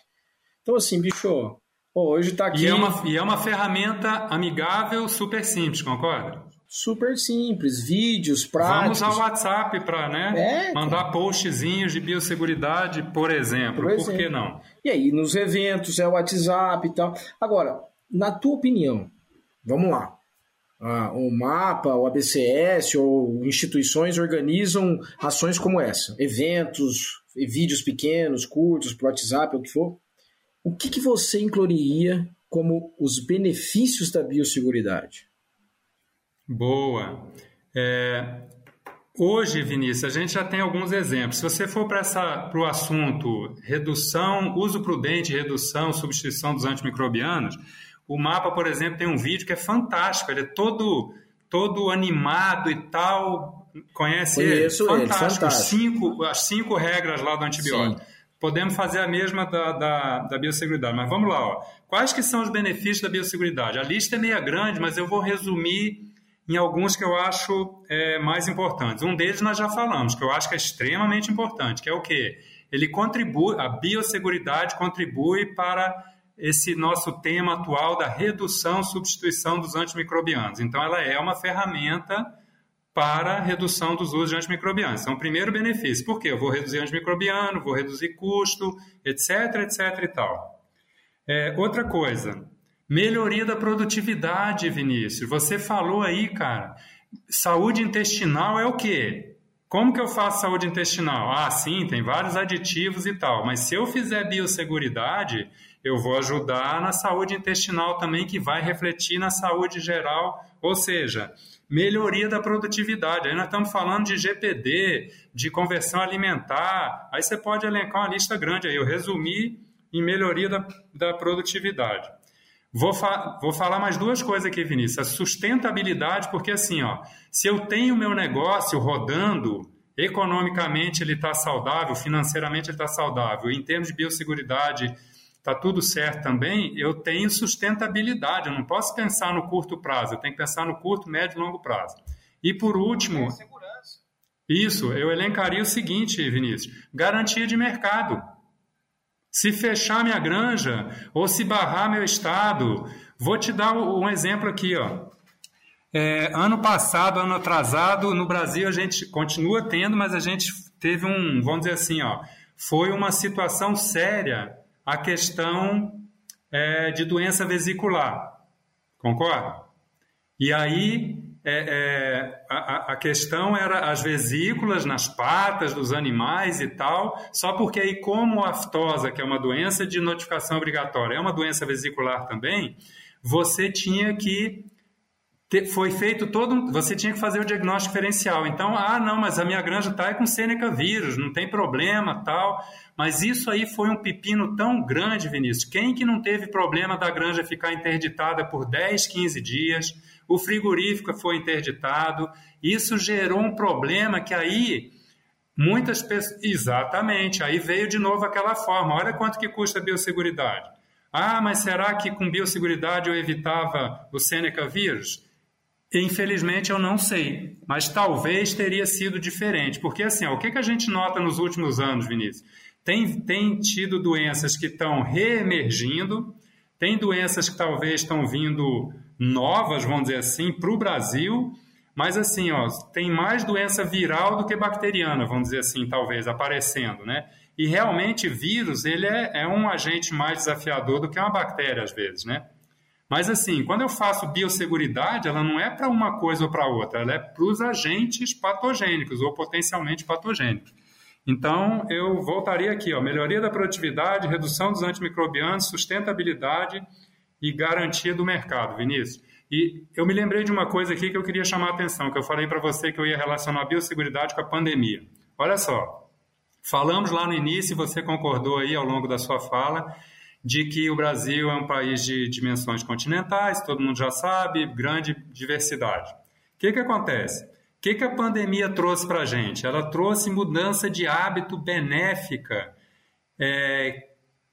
Então, assim, bicho, Pô, hoje tá aqui. E é, uma, e é uma ferramenta amigável, super simples, concorda? Super simples, vídeos, práticos. Vamos ao WhatsApp para né, é, mandar postzinhos de biosseguridade, por exemplo. Por, exemplo. por que não? E aí, nos eventos, é o WhatsApp e tal. Agora, na tua opinião, vamos lá. Ah, o MAPA, o ABCS ou instituições organizam ações como essa, eventos, vídeos pequenos, curtos, para WhatsApp, o que for o que, que você incluiria como os benefícios da biosseguridade? Boa. É, hoje, Vinícius, a gente já tem alguns exemplos. Se você for para o assunto redução, uso prudente, redução, substituição dos antimicrobianos, o mapa, por exemplo, tem um vídeo que é fantástico. Ele é todo, todo animado e tal. Conhece Conheço ele? Fantástico. Ele. Cinco, as cinco regras lá do antibiótico. Sim. Podemos fazer a mesma da, da, da biosseguridade. Mas vamos lá. Ó. Quais que são os benefícios da biosseguridade? A lista é meio grande, mas eu vou resumir em alguns que eu acho é, mais importantes. Um deles nós já falamos, que eu acho que é extremamente importante, que é o quê? Ele contribui, a biosseguridade contribui para esse nosso tema atual da redução, substituição dos antimicrobianos. Então, ela é uma ferramenta para redução dos usos de antimicrobianos. Então, primeiro benefício, por quê? Eu vou reduzir antimicrobiano, vou reduzir custo, etc, etc e tal. É, outra coisa, melhoria da produtividade, Vinícius. Você falou aí, cara, saúde intestinal é o quê? Como que eu faço saúde intestinal? Ah, sim, tem vários aditivos e tal, mas se eu fizer biosseguridade, eu vou ajudar na saúde intestinal também, que vai refletir na saúde geral, ou seja, melhoria da produtividade. Aí nós estamos falando de GPD, de conversão alimentar, aí você pode elencar uma lista grande aí. Eu resumi em melhoria da, da produtividade. Vou, fa vou falar mais duas coisas aqui, Vinícius. A sustentabilidade, porque assim, ó, se eu tenho meu negócio rodando, economicamente ele está saudável, financeiramente ele está saudável, em termos de biosseguridade está tudo certo também, eu tenho sustentabilidade. Eu não posso pensar no curto prazo, eu tenho que pensar no curto, médio e longo prazo. E por último, isso, eu elencaria o seguinte, Vinícius: garantia de mercado. Se fechar minha granja ou se barrar meu estado, vou te dar um exemplo aqui, ó. É, ano passado, ano atrasado, no Brasil a gente continua tendo, mas a gente teve um, vamos dizer assim, ó, foi uma situação séria a questão é, de doença vesicular. Concorda? E aí é, é, a, a, questão era as vesículas nas patas dos animais e tal, só porque aí, como a aftosa, que é uma doença de notificação obrigatória, é uma doença vesicular também, você tinha que foi feito todo você tinha que fazer o diagnóstico diferencial. Então, ah, não, mas a minha granja está com Seneca vírus, não tem problema, tal. Mas isso aí foi um pepino tão grande, Vinícius. Quem que não teve problema da granja ficar interditada por 10, 15 dias? O frigorífico foi interditado. Isso gerou um problema que aí muitas pessoas. Exatamente, aí veio de novo aquela forma. Olha quanto que custa a biosseguridade. Ah, mas será que com biosseguridade eu evitava o Seneca vírus? Infelizmente eu não sei, mas talvez teria sido diferente, porque assim, ó, o que, que a gente nota nos últimos anos, Vinícius? Tem, tem tido doenças que estão reemergindo, tem doenças que talvez estão vindo novas, vamos dizer assim, para o Brasil, mas assim, ó, tem mais doença viral do que bacteriana, vamos dizer assim, talvez, aparecendo, né? E realmente vírus, ele é, é um agente mais desafiador do que uma bactéria, às vezes, né? Mas assim, quando eu faço biosseguridade, ela não é para uma coisa ou para outra, ela é para os agentes patogênicos ou potencialmente patogênicos. Então, eu voltaria aqui, ó, melhoria da produtividade, redução dos antimicrobianos, sustentabilidade e garantia do mercado, Vinícius. E eu me lembrei de uma coisa aqui que eu queria chamar a atenção, que eu falei para você que eu ia relacionar a biosseguridade com a pandemia. Olha só, falamos lá no início, você concordou aí ao longo da sua fala, de que o Brasil é um país de dimensões continentais, todo mundo já sabe, grande diversidade. O que, que acontece? O que, que a pandemia trouxe para a gente? Ela trouxe mudança de hábito benéfica, é,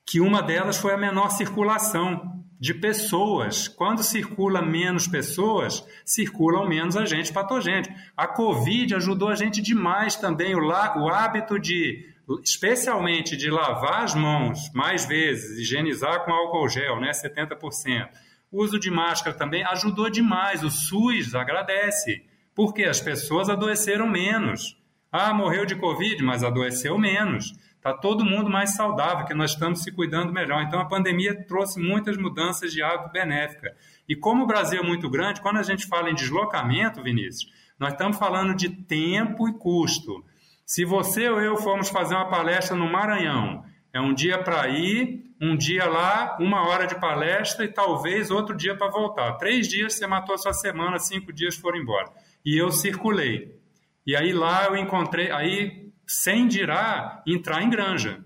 que uma delas foi a menor circulação de pessoas. Quando circula menos pessoas, circulam menos agentes patogênicos. A Covid ajudou a gente demais também, o, o hábito de especialmente de lavar as mãos mais vezes, higienizar com álcool gel, né, 70%. O uso de máscara também ajudou demais. O SUS agradece, porque as pessoas adoeceram menos. Ah, morreu de Covid, mas adoeceu menos. Está todo mundo mais saudável, que nós estamos se cuidando melhor. Então, a pandemia trouxe muitas mudanças de hábito benéfica. E como o Brasil é muito grande, quando a gente fala em deslocamento, Vinícius, nós estamos falando de tempo e custo. Se você ou eu formos fazer uma palestra no Maranhão, é um dia para ir, um dia lá, uma hora de palestra e talvez outro dia para voltar. Três dias você matou sua semana, cinco dias foram embora. E eu circulei. E aí lá eu encontrei, aí sem dirá entrar em granja.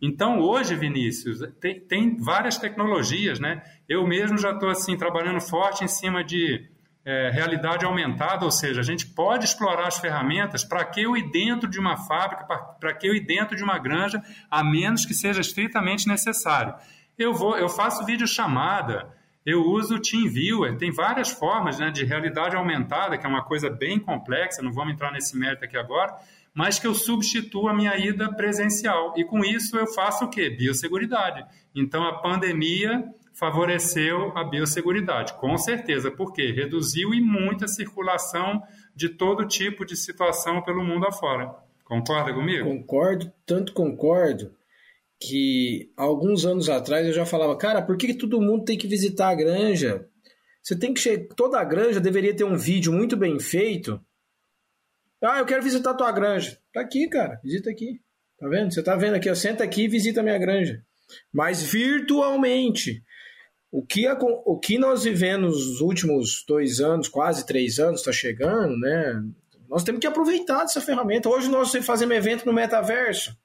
Então hoje, Vinícius, tem, tem várias tecnologias, né? Eu mesmo já estou assim trabalhando forte em cima de é, realidade aumentada, ou seja, a gente pode explorar as ferramentas para que eu ir dentro de uma fábrica, para que eu ir dentro de uma granja, a menos que seja estritamente necessário. Eu vou, eu faço vídeo chamada, eu uso o TeamViewer, tem várias formas né, de realidade aumentada, que é uma coisa bem complexa, não vamos entrar nesse mérito aqui agora, mas que eu substituo a minha ida presencial. E com isso eu faço o quê? Biosseguridade. Então a pandemia favoreceu a biosseguridade, com certeza, porque reduziu e muito a circulação de todo tipo de situação pelo mundo afora. Concorda comigo? Concordo, tanto concordo que alguns anos atrás eu já falava, cara, por que todo mundo tem que visitar a granja? Você tem que chegar, toda a granja deveria ter um vídeo muito bem feito. Ah, eu quero visitar tua granja. Tá aqui, cara, visita aqui. Tá vendo? Você tá vendo aqui, ó, senta aqui e visita a minha granja. Mas virtualmente. O que, a, o que nós vivemos nos últimos dois anos, quase três anos, está chegando, né? Nós temos que aproveitar dessa ferramenta. Hoje nós fazemos evento no metaverso.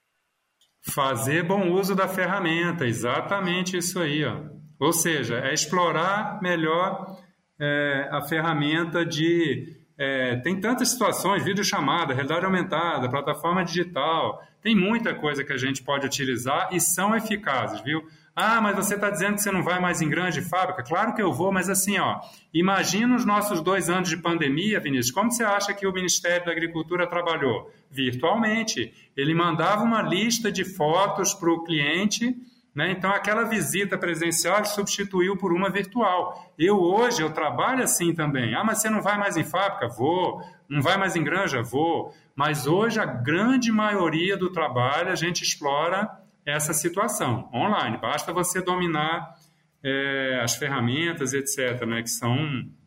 Fazer bom uso da ferramenta, exatamente isso aí. Ó. Ou seja, é explorar melhor é, a ferramenta de. É, tem tantas situações, videochamada, realidade aumentada, plataforma digital, tem muita coisa que a gente pode utilizar e são eficazes, viu? Ah, mas você está dizendo que você não vai mais em grande fábrica? Claro que eu vou, mas assim, ó, imagina os nossos dois anos de pandemia, Vinícius, como você acha que o Ministério da Agricultura trabalhou? Virtualmente. Ele mandava uma lista de fotos para o cliente, né? então aquela visita presencial substituiu por uma virtual. Eu hoje, eu trabalho assim também. Ah, mas você não vai mais em fábrica? Vou. Não vai mais em granja? Vou. Mas hoje a grande maioria do trabalho a gente explora essa situação online. Basta você dominar é, as ferramentas, etc., né, que são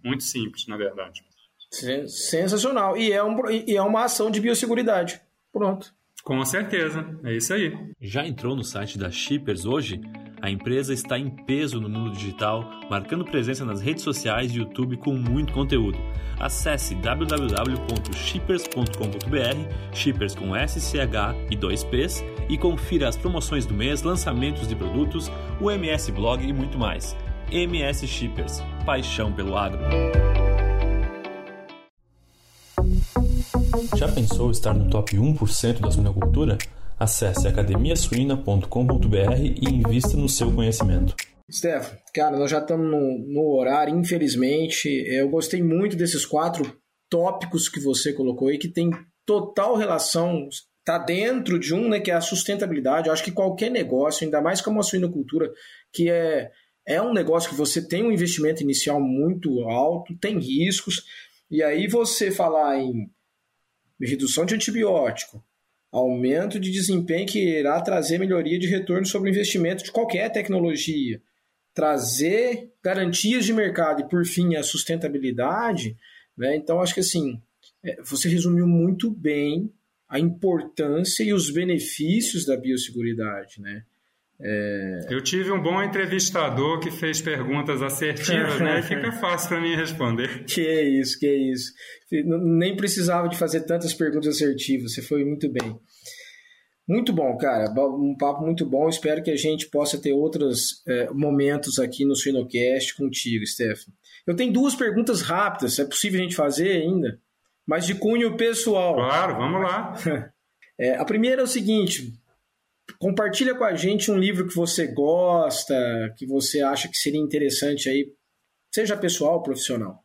muito simples, na verdade. Sensacional. E é, um, e é uma ação de biosseguridade. Pronto. Com certeza, é isso aí. Já entrou no site da Shippers hoje? A empresa está em peso no mundo digital, marcando presença nas redes sociais e YouTube com muito conteúdo. Acesse www.shippers.com.br, shippers com SCH e 2Ps, e confira as promoções do mês, lançamentos de produtos, o MS Blog e muito mais. MS Shippers, paixão pelo agro. Já pensou estar no top 1% da suinocultura? Acesse academiasuina.com.br e invista no seu conhecimento. Stefano, cara, nós já estamos no, no, horário, infelizmente. Eu gostei muito desses quatro tópicos que você colocou aí, que tem total relação, está dentro de um, né, que é a sustentabilidade. Eu acho que qualquer negócio, ainda mais como a suinocultura, que é, é um negócio que você tem um investimento inicial muito alto, tem riscos, e aí você falar em redução de antibiótico, aumento de desempenho que irá trazer melhoria de retorno sobre o investimento de qualquer tecnologia, trazer garantias de mercado e, por fim, a sustentabilidade. Né? Então, acho que assim, é, você resumiu muito bem a importância e os benefícios da biosseguridade. Né? É... Eu tive um bom entrevistador que fez perguntas assertivas, né? E fica fácil para mim responder. Que isso, que isso. Nem precisava de fazer tantas perguntas assertivas, você foi muito bem. Muito bom, cara. Um papo muito bom. Espero que a gente possa ter outros é, momentos aqui no Suinocast contigo, Stefan. Eu tenho duas perguntas rápidas. É possível a gente fazer ainda? Mas de cunho pessoal. Claro, vamos lá. É, a primeira é o seguinte: Compartilha com a gente um livro que você gosta, que você acha que seria interessante aí, seja pessoal ou profissional.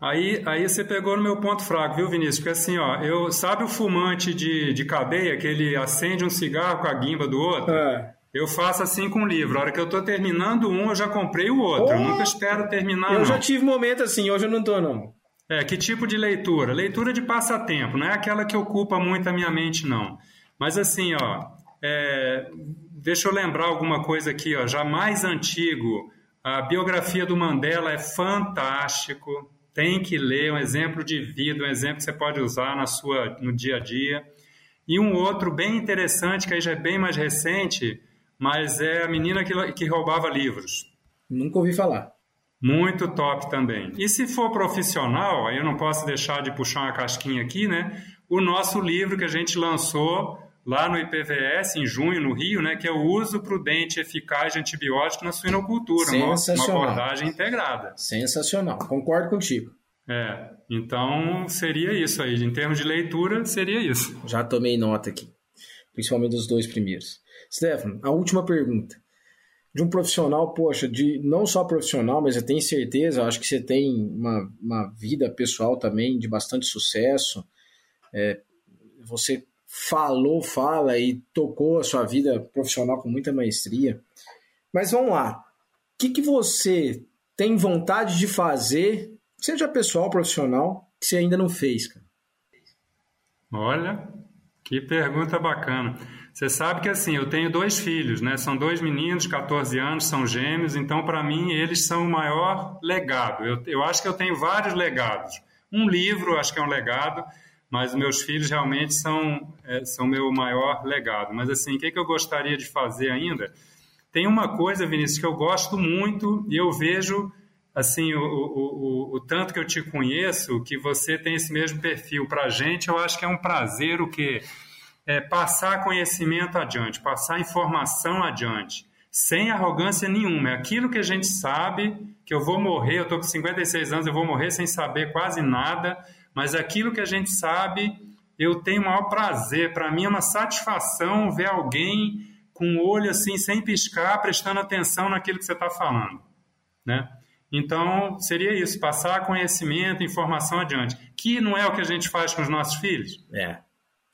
Aí, aí você pegou no meu ponto fraco, viu, Vinícius? Porque assim, ó, eu sabe o fumante de, de cadeia que ele acende um cigarro com a guimba do outro? É. Eu faço assim com o livro. A hora que eu estou terminando um, eu já comprei o outro. Oh, eu nunca espero terminar. Eu não. já tive momento assim, hoje eu não estou, não. É, que tipo de leitura? Leitura de passatempo, não é aquela que ocupa muito a minha mente, não. Mas assim, ó, é, deixa eu lembrar alguma coisa aqui, ó, já mais antigo. A biografia do Mandela é fantástico. Tem que ler, um exemplo de vida, um exemplo que você pode usar na sua, no dia a dia. E um outro bem interessante, que aí já é bem mais recente, mas é a menina que, que roubava livros. Nunca ouvi falar. Muito top também. E se for profissional, aí eu não posso deixar de puxar uma casquinha aqui, né? O nosso livro que a gente lançou lá no IPVS, em junho, no Rio, né, que é o uso prudente e eficaz de antibiótico na suinocultura, uma, uma abordagem integrada. Sensacional, concordo contigo. É, então seria isso aí, em termos de leitura, seria isso. Já tomei nota aqui, principalmente dos dois primeiros. Stefano, a última pergunta. De um profissional, poxa, de não só profissional, mas eu tenho certeza, acho que você tem uma, uma vida pessoal também de bastante sucesso. É, você falou, fala e tocou a sua vida profissional com muita maestria. Mas vamos lá. O que, que você tem vontade de fazer, seja pessoal, profissional, que você ainda não fez, cara? Olha, que pergunta bacana. Você sabe que assim, eu tenho dois filhos, né? São dois meninos, 14 anos, são gêmeos, então para mim eles são o maior legado. Eu, eu acho que eu tenho vários legados. Um livro, acho que é um legado, mas meus filhos realmente são é, são meu maior legado. Mas assim, o que, que eu gostaria de fazer ainda? Tem uma coisa, Vinícius, que eu gosto muito e eu vejo assim o, o, o, o tanto que eu te conheço que você tem esse mesmo perfil. Para a gente, eu acho que é um prazer o que é passar conhecimento adiante, passar informação adiante sem arrogância nenhuma. É aquilo que a gente sabe, que eu vou morrer, eu estou com 56 anos, eu vou morrer sem saber quase nada, mas aquilo que a gente sabe, eu tenho o maior prazer. Para mim é uma satisfação ver alguém com o olho assim, sem piscar, prestando atenção naquilo que você está falando. Né? Então, seria isso, passar conhecimento, informação adiante. Que não é o que a gente faz com os nossos filhos? É,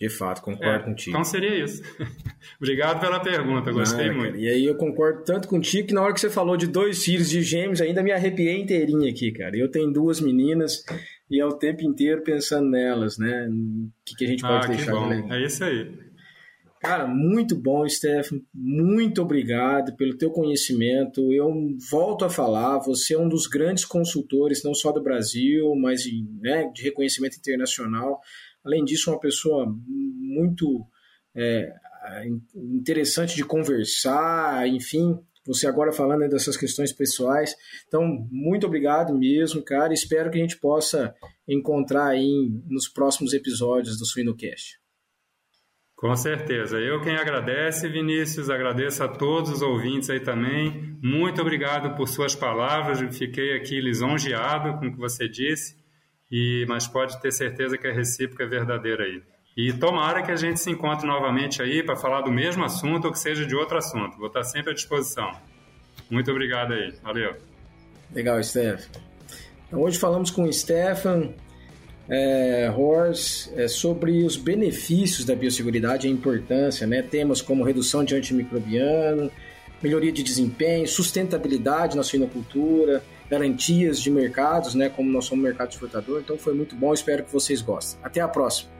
de fato, concordo é, contigo. Então seria isso. Obrigado pela pergunta, gostei muito. Cara, e aí eu concordo tanto contigo que na hora que você falou de dois filhos de gêmeos, ainda me arrepiei inteirinha aqui, cara. Eu tenho duas meninas e é o tempo inteiro pensando nelas, né? O que, que a gente pode ah, deixar bom. de É isso aí. Cara, muito bom, Stefan. Muito obrigado pelo teu conhecimento. Eu volto a falar, você é um dos grandes consultores, não só do Brasil, mas né, de reconhecimento internacional. Além disso, uma pessoa muito é, interessante de conversar, enfim, você agora falando dessas questões pessoais. Então, muito obrigado mesmo, cara. Espero que a gente possa encontrar aí nos próximos episódios do Suinocast. Com certeza. Eu quem agradece, Vinícius, agradeço a todos os ouvintes aí também. Muito obrigado por suas palavras. Fiquei aqui lisonjeado com o que você disse. E, mas pode ter certeza que a recíproca é verdadeira aí. E tomara que a gente se encontre novamente aí para falar do mesmo assunto ou que seja de outro assunto. Vou estar sempre à disposição. Muito obrigado aí. Valeu. Legal, Stefan. Então, hoje falamos com o Stefan é, Horst é, sobre os benefícios da biosseguridade e a importância. Né? Temas como redução de antimicrobiano, melhoria de desempenho, sustentabilidade na suinocultura, garantias de mercados, né, como nós somos mercado exportador. Então foi muito bom, espero que vocês gostem. Até a próxima.